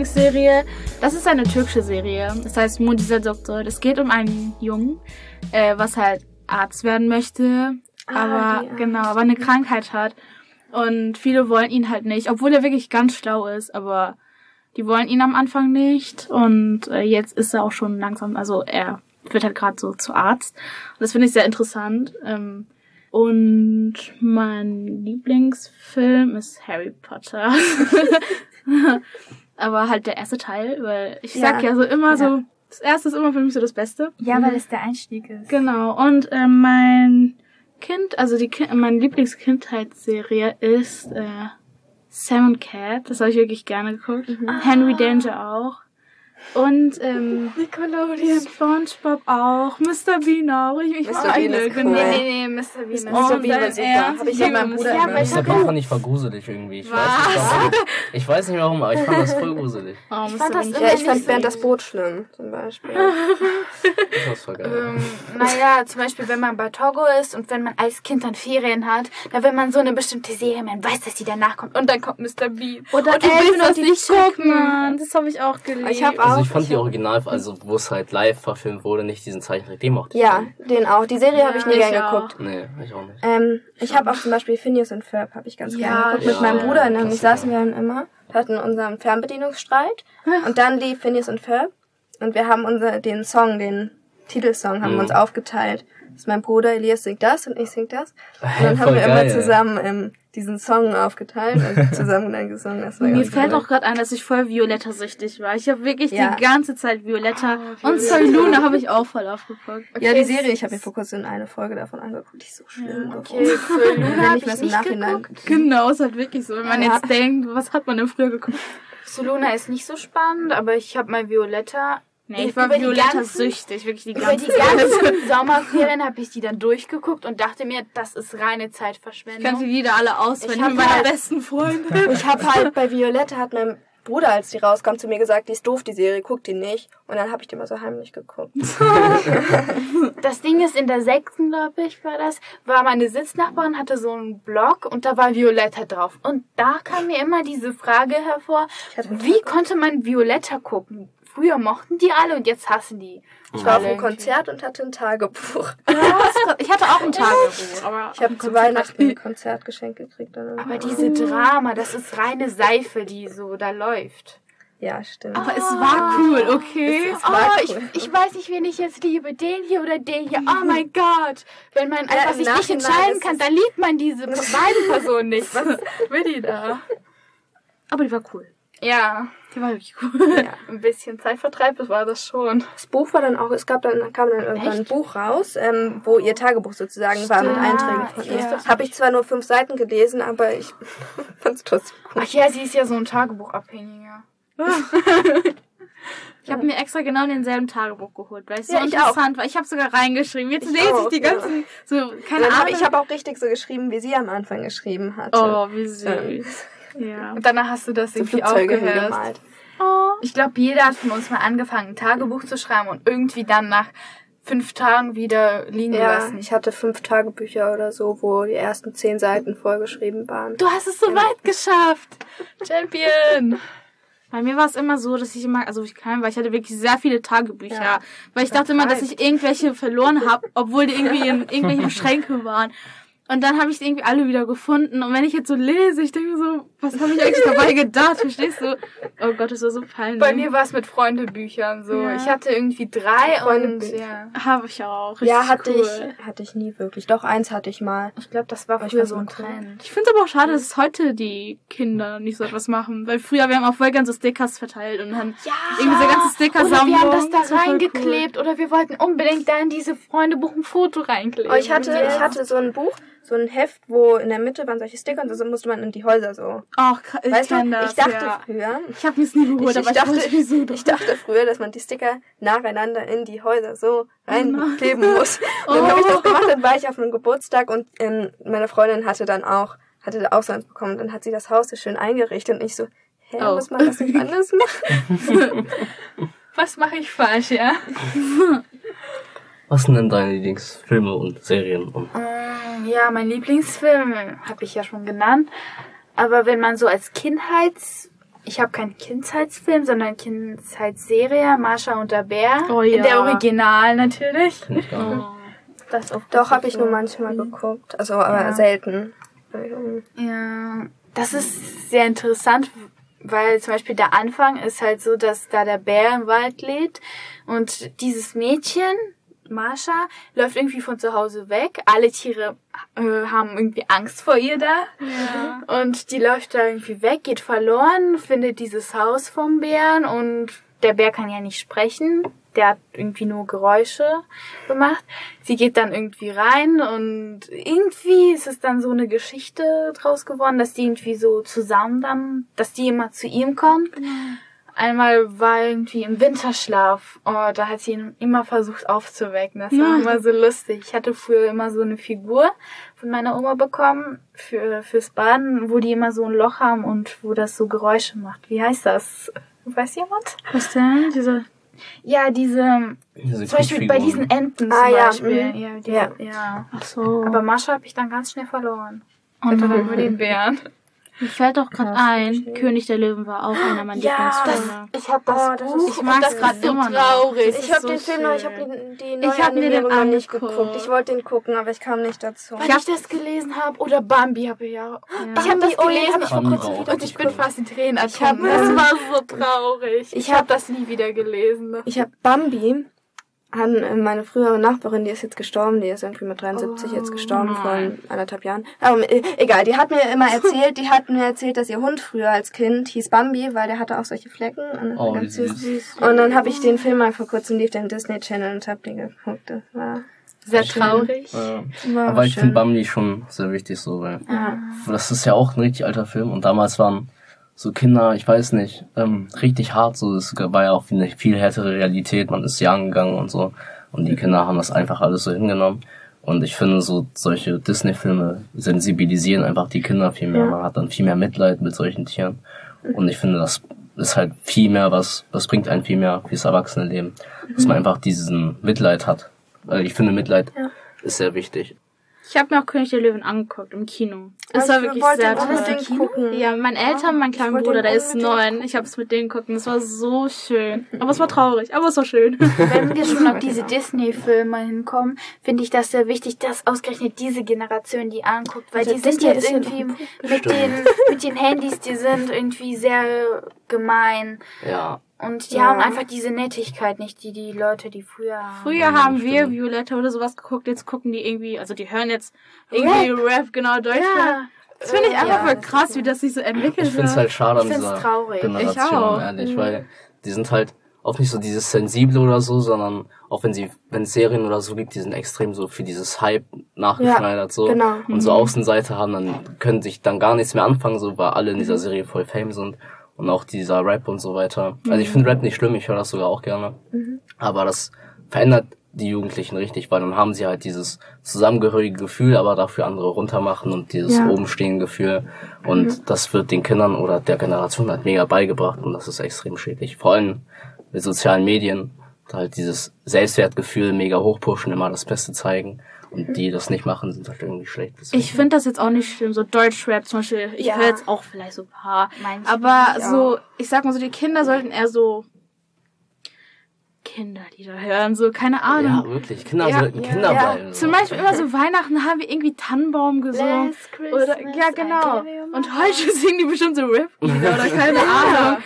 Lieblingsserie, das ist eine türkische Serie. Das heißt Mund dieser Doktor. Es geht um einen Jungen, äh, was halt Arzt werden möchte, Ah, aber genau, aber eine Krankheit hat. Und viele wollen ihn halt nicht, obwohl er wirklich ganz schlau ist, aber die wollen ihn am Anfang nicht. Und äh, jetzt ist er auch schon langsam, also er wird halt gerade so zu Arzt. Und das finde ich sehr interessant. Ähm, und mein Lieblingsfilm ist Harry Potter. Aber halt der erste Teil, weil ich sag Ja. ja so immer Ja. so, das erste ist immer für mich so das Beste. Ja, weil es der Einstieg ist. Genau. Und ähm, mein Kind, also die Ki meine Lieblingskindheitsserie ist äh, Sam und Cat. Das habe ich wirklich gerne geguckt. Henry Danger auch. Und ähm, Nickelodeon. SpongeBob auch, Mr. Bean auch. Ich, ich Mr. mag Bean alle, ist cool. genau. Nee, nee, nee, Mr. Bean ist Mr. Oh, Bean war super. Hab ich Ich ja meinem Mr. Bruder Ja, immer ich Mr. Bean fand ich voll gruselig irgendwie. Ich Was? weiß, nicht, warum. ich weiß nicht warum, aber ich fand das voll gruselig. Oh, Ich Mr. fand das Ja, ich fand Bernd so das Boot schlimm, zum Beispiel. Das war voll geil. Ähm, naja, zum Beispiel, wenn man bei Togo ist und wenn man als Kind dann Ferien hat, dann will man so eine bestimmte Serie, man weiß, dass die danach kommt und dann kommt Mr. Bean. Oder und du willst Elfen das nicht gucken. Das habe ich auch. Ich auch- Also ich fand ich die Original, also wo es halt live verfilmt wurde, nicht diesen Zeichentrick, den mochte ich. Ja, den auch. Die Serie habe ich nie ich gern auch. geguckt. Nee, ich auch nicht. Ähm, ich habe auch zum Beispiel Phineas und Ferb habe ich ganz Ja, gerne geguckt. Mit ja, meinem Bruder, nämlich saßen wir dann immer, hatten unseren Fernbedienungsstreit und dann lief Phineas und Ferb und wir haben unser, den Song, den Titelsong, haben Mhm. wir uns aufgeteilt. Das ist mein Bruder Elias singt das und ich sing das. Und dann haben wir geil. immer zusammen ähm, diesen Song aufgeteilt und zusammen dann gesungen. Das war Mir fällt cool. auch gerade ein, dass ich voll Violetta-süchtig war. Ich habe wirklich Ja. die ganze Zeit Violetta Oh, und Soy Luna habe ich auch voll aufgeguckt. Ja, die Serie, ich habe mir vor kurzem eine Folge davon angeguckt, die ist so schlimm. Okay, für Luna Wenn hab ich was im nicht Nachhinein. geguckt. Genau, ist halt wirklich so. Wenn man Ja. jetzt denkt, was hat man denn früher geguckt? Zu Luna ist nicht so spannend, aber ich habe mal Violetta. Nee, ich war über die ganzen- Violetta-süchtig, wirklich die Über ganze die Zeit. ganzen Sommerferien habe ich die dann durchgeguckt und dachte mir, das ist reine Ich kannte Zeitverschwendung. die Lieder alle auswendig Ich hab mit meiner halt- besten Freundin. Ich habe halt bei Violetta hat mein Bruder, als die rauskam, zu mir gesagt, die ist doof, die Serie, guck die nicht. Und dann habe ich die mal so heimlich geguckt. Das Ding ist, in der sechsten, glaube ich, war das, war meine Sitznachbarin, hatte so einen Blog und da war Violetta drauf. Und da kam mir immer diese Frage hervor, wie konnte man Violetta gucken? Früher mochten die alle und jetzt hassen die. Ich war auf einem Konzert und hatte ein Tagebuch. Ich hatte auch ein Tagebuch, aber Ich habe zu Weihnachten ein Konzertgeschenk gekriegt. Aber diese Drama, das ist reine Seife, die so da läuft. ja, stimmt. aber es war cool, okay? Es war Oh, cool. ich, ich weiß nicht, wen ich jetzt liebe, den hier oder den hier. Oh mein Gott. Wenn man einfach sich nicht entscheiden kann, es- dann liebt man diese beiden Personen nicht. Was will die da? Aber die war cool. Ja, Die war wirklich cool. ein bisschen Zeitvertreib, das war das schon. Das Buch war dann auch, es gab dann, kam dann irgendwann ein Buch raus, ähm, wo ihr Tagebuch sozusagen war mit Einträgen von ich ihr. das Habe ich zwar nur fünf Seiten gelesen, aber ich fand es trotzdem cool. Ach ja, sie ist ja so ein Tagebuchabhängiger. Ich habe mir extra genau denselben Tagebuch geholt, weil es so Ja, ich interessant war. Ich habe sogar reingeschrieben. Jetzt Ich lese ich auch, die ja. ganzen, so, keine Dann hab, Ahnung. ich habe auch richtig so geschrieben, wie sie am Anfang geschrieben hatte. oh, wie süß. Ähm, Ja. Und danach hast du das so irgendwie aufgehört. Oh. Ich glaube, jeder hat von uns mal angefangen, ein Tagebuch zu schreiben und irgendwie dann nach fünf Tagen wieder liegen Ja, gelassen. ich hatte fünf Tagebücher oder so, wo die ersten zehn Seiten vollgeschrieben waren. Du hast es so weit geschafft. Champion. Bei mir war es immer so, dass ich immer, also ich klein war, ich hatte wirklich sehr viele Tagebücher. Ja. Weil ich dachte immer, dass ich irgendwelche verloren habe, obwohl die irgendwie in irgendwelchen Schränken waren. Und dann habe ich die irgendwie alle wieder gefunden. Und wenn ich jetzt so lese, ich denke so, was habe ich eigentlich dabei gedacht? Verstehst du? Oh Gott, das war so peinlich. Bei mir war es mit Freundebüchern so. Ja. Ich hatte irgendwie drei und ja. habe ich auch. Richtig Ja, hatte cool. ich, hatte ich nie wirklich. Doch, eins hatte ich mal. Ich glaube, das war früher so ein cool. Trend. Ich finde es aber auch schade, dass heute die Kinder nicht so etwas machen. Weil früher, wir haben auf Vollgern so Stickers verteilt und dann Ja. irgendwie so ganze Oder Sticker-Sammlung. wir haben das da voll reingeklebt oder wir wollten unbedingt da in diese Freundebuch ein Foto reinkleben. Oh, ich hatte, Ja. ich hatte so ein Buch, so ein Heft, wo in der Mitte waren solche Sticker und so musste man in die Häuser so. Ach, ich weißt du, kenn das, ich dachte ja. früher, Ich habe es nie geholt, ich, aber ich, dachte, ich so ich dachte früher, dass man die Sticker nacheinander in die Häuser so reinkleben muss. Und dann habe ich Oh. das gemacht, dann war ich auf einem Geburtstag und ähm, meine Freundin hatte dann auch, hatte da auch so eins bekommen. Dann hat sie das Haus so schön eingerichtet und ich so, hä, Oh. muss man das nicht anders machen? Was mache ich falsch, ja? Was sind denn deine Lieblingsfilme und Serien? Und Ähm, Ja, mein Lieblingsfilm habe ich ja schon genannt. Aber wenn man so als Kindheits... ich habe keinen Kindheitsfilm, sondern Kindheitsserie, Marsha und der Bär. Oh ja. In der Original natürlich. Nicht. Das auf Doch, habe ich nur manchmal geguckt. Also, aber Ja. selten. Ja, das ist sehr interessant, weil zum Beispiel der Anfang ist halt so, dass da der Bär im Wald lebt und dieses Mädchen, Marsha, läuft irgendwie von zu Hause weg. Alle Tiere äh, haben irgendwie Angst vor ihr da. Und die läuft da irgendwie weg, geht verloren, findet dieses Haus vom Bären und der Bär kann ja nicht sprechen. Der hat irgendwie nur Geräusche gemacht. Sie geht dann irgendwie rein und irgendwie ist es dann so eine Geschichte draus geworden, dass die irgendwie so zusammen dann, dass die immer zu ihm kommt. Einmal war irgendwie im Winterschlaf. Oh, da hat sie ihn immer versucht aufzuwecken. Das war immer so lustig. Ich hatte früher immer so eine Figur von meiner Oma bekommen für fürs Baden, wo die immer so ein Loch haben und wo das so Geräusche macht. Wie heißt das? Weiß jemand? Was denn? Diese. Ja, diese Diese zum Beispiel bei diesen Enten Ah, zum ja, Beispiel. mhm. Ja, die, Ja. ja. Ach so. Aber Mascha habe ich dann ganz schnell verloren. oh Hatte dann nur den Bären. Mir fällt doch gerade ein, verstehe. König der Löwen war auch einer meiner Ja, Lieblingsfilme. ich habe das, Oh, das Buch ich grad ist so immer noch. traurig. Ich habe so den Film noch, ich habe schön. die, die Ich hab mir den noch nicht angeguckt. geguckt. Ich wollte den gucken, aber ich kam nicht dazu. Weil ich, das gelesen habe oder Bambi habe ich ja. Ich habe Bambi, das oh, gelesen hab ich vor kurzem auch. wieder und ich bin geguckt. fast in Tränen hab- ertrunken. Das war so traurig. Ich Ich habe hab- das nie wieder gelesen. Ich habe Bambi an äh, meine frühere Nachbarin, die ist jetzt gestorben, die ist irgendwie mit 73 jetzt gestorben vor anderthalb Jahren. Aber äh, egal, die hat mir immer erzählt, die hat mir erzählt, dass ihr Hund früher als Kind hieß Bambi, weil der hatte auch solche Flecken. Und, Oh, ganz süß. süß. und dann habe ich den Film mal vor kurzem lief, den Disney Channel und hab den geguckt. Das war, Sehr traurig. Ja. war Aber ich schön. finde Bambi schon sehr wichtig so, weil Ja. das ist ja auch ein richtig alter Film und damals waren so Kinder, ich weiß nicht, ähm, richtig hart, so es war ja auch eine viel härtere Realität, man ist jagen gegangen und so. Und die Kinder haben das einfach alles so hingenommen. Und ich finde so solche Disney-Filme sensibilisieren einfach die Kinder viel mehr, man hat dann viel mehr Mitleid mit solchen Tieren. Und ich finde das ist halt viel mehr was, das bringt einen viel mehr fürs Erwachsene-Leben, dass man einfach diesen Mitleid hat, weil ich finde Mitleid Ja. ist sehr wichtig. Ich habe mir auch König der Löwen angeguckt im Kino. Es war ich wirklich wollte sehr toll. gucken. Ja, mein Eltern, mein kleiner Bruder, der ist neun. Ich habe es mit denen geguckt und es war so schön. Aber es war traurig, aber es war schön. Wenn wir schon auf diese Disney-Filme hinkommen, finde ich das sehr wichtig, dass ausgerechnet diese Generation die anguckt, weil Also die sind Disney jetzt irgendwie mit den, mit den Handys, die sind irgendwie sehr gemein. Ja, Und die Ja. haben einfach diese Nettigkeit nicht, die die Leute, die früher haben. Früher haben wir stimmt. Violetta oder sowas geguckt, jetzt gucken die irgendwie, also die hören jetzt irgendwie Rap, genau, Deutsch. Ja. Das finde ich einfach Ja, voll krass, wie das sich so entwickelt Ich finde es halt schade an Ich dieser traurig. Generation, Ich auch. Mhm. ehrlich, weil die sind halt auch nicht so dieses Sensible oder so, sondern auch wenn sie, wenn es Serien oder so gibt, die sind extrem so für dieses Hype nachgeschneidert so genau. und so Außenseite haben, dann können sich dann gar nichts mehr anfangen, so weil alle in dieser Serie voll Fame sind und auch dieser Rap und so weiter. Also ich finde Rap nicht schlimm, ich höre das sogar auch gerne, aber das verändert die Jugendlichen richtig, weil dann haben sie halt dieses zusammengehörige Gefühl, aber dafür andere runtermachen und dieses Ja. obenstehen Gefühl. Und das wird den Kindern oder der Generation halt mega beigebracht und das ist extrem schädlich. Vor allem mit sozialen Medien, da halt dieses Selbstwertgefühl mega hochpushen, immer das Beste zeigen. Und die das nicht machen, sind halt irgendwie schlecht. Deswegen- Ich finde das jetzt auch nicht schlimm, so Deutschrap zum Beispiel. Ich Ja. höre jetzt auch vielleicht so ein paar. Manche Aber ich so, ich sag mal so, die Kinder sollten eher so Kinderlieder hören, so, keine ja, Ahnung. wirklich. Kinder Ja, sollten ja, Kinder ja. bleiben. Zum Beispiel immer so Weihnachten haben wir irgendwie Tannenbaum gesungen. Last Christmas, Oder, ja, I genau. Und heute singen die bestimmt so Rap-Lieder oder keine Ahnung.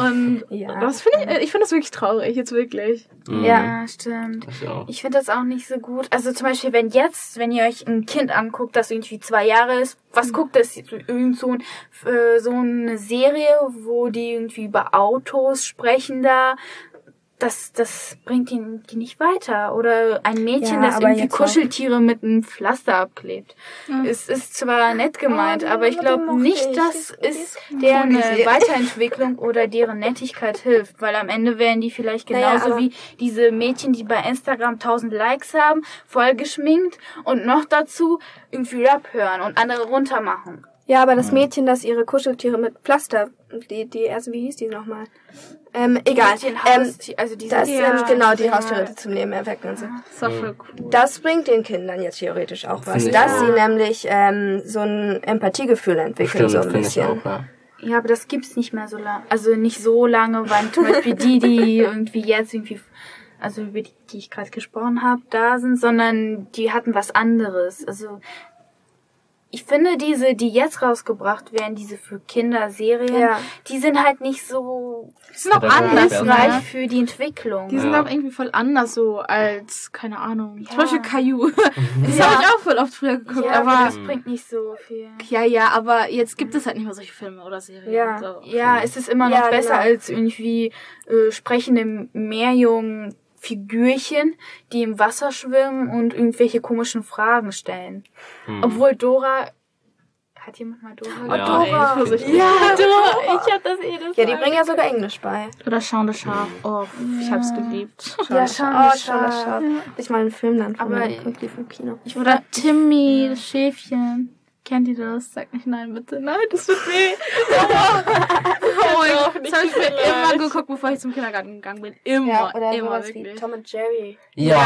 Und Ja. das finde ich, ich finde das wirklich traurig, jetzt wirklich. Mhm. Ja. Stimmt. Ja. Ich finde das auch nicht so gut. Also zum Beispiel, wenn jetzt, wenn ihr euch ein Kind anguckt, das irgendwie zwei Jahre ist, was guckt das? Irgend so, ein, äh, so eine Serie, wo die irgendwie über Autos sprechen da. Das, das bringt die, die nicht weiter. Oder ein Mädchen, Ja, das irgendwie jetzt auch- Kuscheltiere mit einem Pflaster abklebt. Es ist zwar nett gemeint, Oh, die aber ich glaube nicht, ich. es ist deren. Weiterentwicklung oder deren Nettigkeit hilft. Weil am Ende werden die vielleicht Naja, genauso aber- wie diese Mädchen, die bei Instagram 1000 Likes haben, voll geschminkt und noch dazu irgendwie Rap hören und andere runtermachen. Ja, aber das Mädchen, das ihre Kuscheltiere mit Pflaster, die, die erste, wie hieß die nochmal? Ähm, egal. Ähm, Haustier- also diese das, Ja, ähm, genau, die ja. Haustiere die zum Leben erwecken und so. Das war voll cool. Das bringt den Kindern jetzt theoretisch auch was, Finde dass auch. sie nämlich ähm, so ein Empathiegefühl entwickeln, Stimmt, so ein bisschen. auch, ja. Ja, aber das gibt's nicht mehr so lange. Also nicht so lange, weil zum Beispiel die, die irgendwie jetzt irgendwie, also über die, die ich gerade gesprochen habe, da sind, sondern die hatten was anderes. Also ich finde diese, die jetzt rausgebracht werden, diese für Kinderserien, Ja. die sind halt nicht so Die sind auch anders, ne? für die Entwicklung. Die sind Ja. auch irgendwie voll anders so als, keine Ahnung, Ja. zum Beispiel Caillou. Das Ja. habe ich auch voll oft früher geguckt, ja, aber aber... das bringt nicht so viel. Ja, ja, aber jetzt gibt es halt nicht mehr solche Filme oder Serien. Ja. So. Ja, es ist immer noch Ja, besser genau. als irgendwie äh, sprechende Meerjungen Figürchen, die im Wasser schwimmen und irgendwelche komischen Fragen stellen. Hm. Obwohl Dora hat jemand mal Dora? Ja. Dora. Vorsichtig. Ja, Dora, ich hab das jedes Ja, die bringen ja sogar Englisch bei. Oder Shaun the Shark. Oh, ich hab's geliebt. Ja, Oh, schon. schau, das schau. Ich mal einen Film dann von Aber- mir lief im Kino. Oder Timmy, das Schäfchen. Kennt ihr das? Sagt nicht nein, bitte. Nein, das tut weh. Oh, oh, das habe ich mir immer geguckt, bevor ich zum Kindergarten gegangen bin. Immer, oder immer sowas wie wirklich. Tom und Jerry. Ja.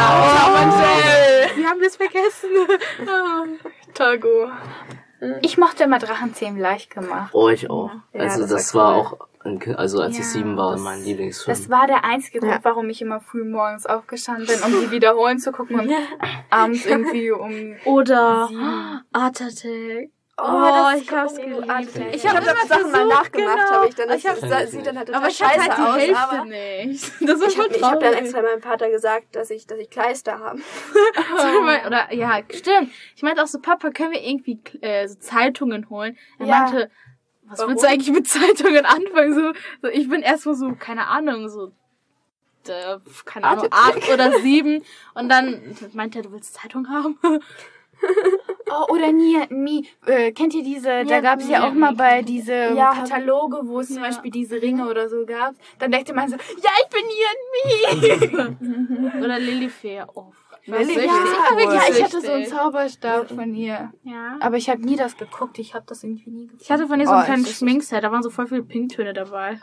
Wir haben das vergessen. Togo. Ich mochte immer Drachenzähmen leicht gemacht. Oh, ich auch. Ja, also das das, war war cool. auch, ein Kind- also als ich Ja, sieben war, das- mein Lieblingsfilm. Das war der einzige Grund, Ja. warum ich immer früh morgens aufgestanden bin, um die wiederholen zu gucken und abends irgendwie um Oder. Art Attack. Oh, Oh, das ich hab's oh, geliebt. Ich Ich hab habe immer Sachen mal nachgemacht, genau. habe ich dann. Das, Ich hab- das sieht dann halt total Aber ich hab scheiße halt die aus. Hälfte aber nicht. Das ist ich habe hab dann extra meinem Vater gesagt, dass ich, dass ich Kleister habe. So, Oder, ja, stimmt. Ich meinte auch so, Papa, können wir irgendwie äh, so Zeitungen holen? Er Ja. meinte, was Warum? willst du eigentlich mit Zeitungen anfangen? So, so ich bin erstmal so, keine Ahnung, so, äh, keine Ahnung, acht oder sieben. Und dann meinte er, du willst Zeitung haben? Oh, oder Nie, Mi, äh, kennt ihr diese, da Ja, gab's ja auch mal bei diese Ja, Kataloge, wo es zum Ja. Beispiel diese Ringe oder so gab. Dann dachte man so, ja, ich bin Nie und Mi. oder Lilifee. Oh, Ich war wirklich ja, ich hatte so einen. Zauberstab von ihr. Ja. Aber ich habe nie das geguckt. Ich habe das irgendwie nie geguckt. Ich hatte von ihr so Oh, ein kleines es ist- Schminkset, da waren so voll viele Pinktöne dabei.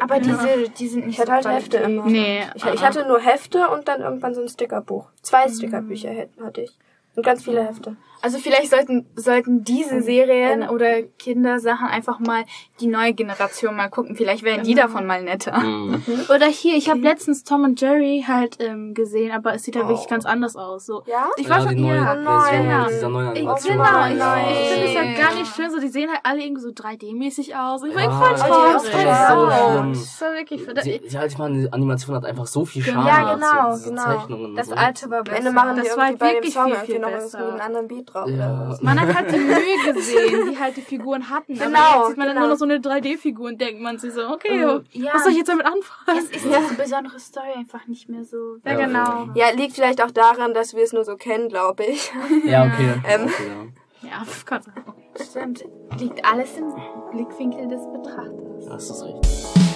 Aber diese, die sind nicht Ich hatte halt Hefte immer. Nee. Ich, ich hatte nur Hefte und dann irgendwann so ein Stickerbuch. Zwei Stickerbücher hätten- hatte ich. Und ganz viele Hefte. Also vielleicht sollten, sollten diese Serien oder Kindersachen einfach mal die neue Generation mal gucken. Vielleicht werden die Genau. davon mal netter. Hm. Oder hier, ich habe letztens Tom und Jerry halt ähm, gesehen, aber es sieht halt Oh. wirklich ganz anders aus. So. Ja? Ich war ja, schon die neue Version dieser neuen Animation. genau, ich, finde es ja gar nicht schön, so die sehen halt alle irgendwie so 3D-mäßig aus. Ich war Ja, voll die traurig. ist voll Ja. schlimm. Das war wirklich für Die, ja, ich meine, die Animation hat einfach so viel Charme. Ja, genau, so, genau. Zeichnungen Das so. alte war Am besser. Ende machen die Das war dem wirklich Song viel, viel noch besser. einen anderen Beat drauf. Ja. Man hat halt die Mühe gesehen, die halt die Figuren hatten. Genau, aber jetzt sieht man dann genau. nur noch so eine 3D-Figur und denkt man sich so, okay, Mhm, ja. was soll ich jetzt damit anfangen? Jetzt ist diese besondere Story einfach nicht mehr so. Ja, Ja, genau. Ja, liegt vielleicht auch daran, dass wir es nur so kennen, glaube ich. Ja, okay. Ähm. okay ja. Ja, Gott. Stimmt. Liegt alles im Blickwinkel des Betrachters. Das ist richtig.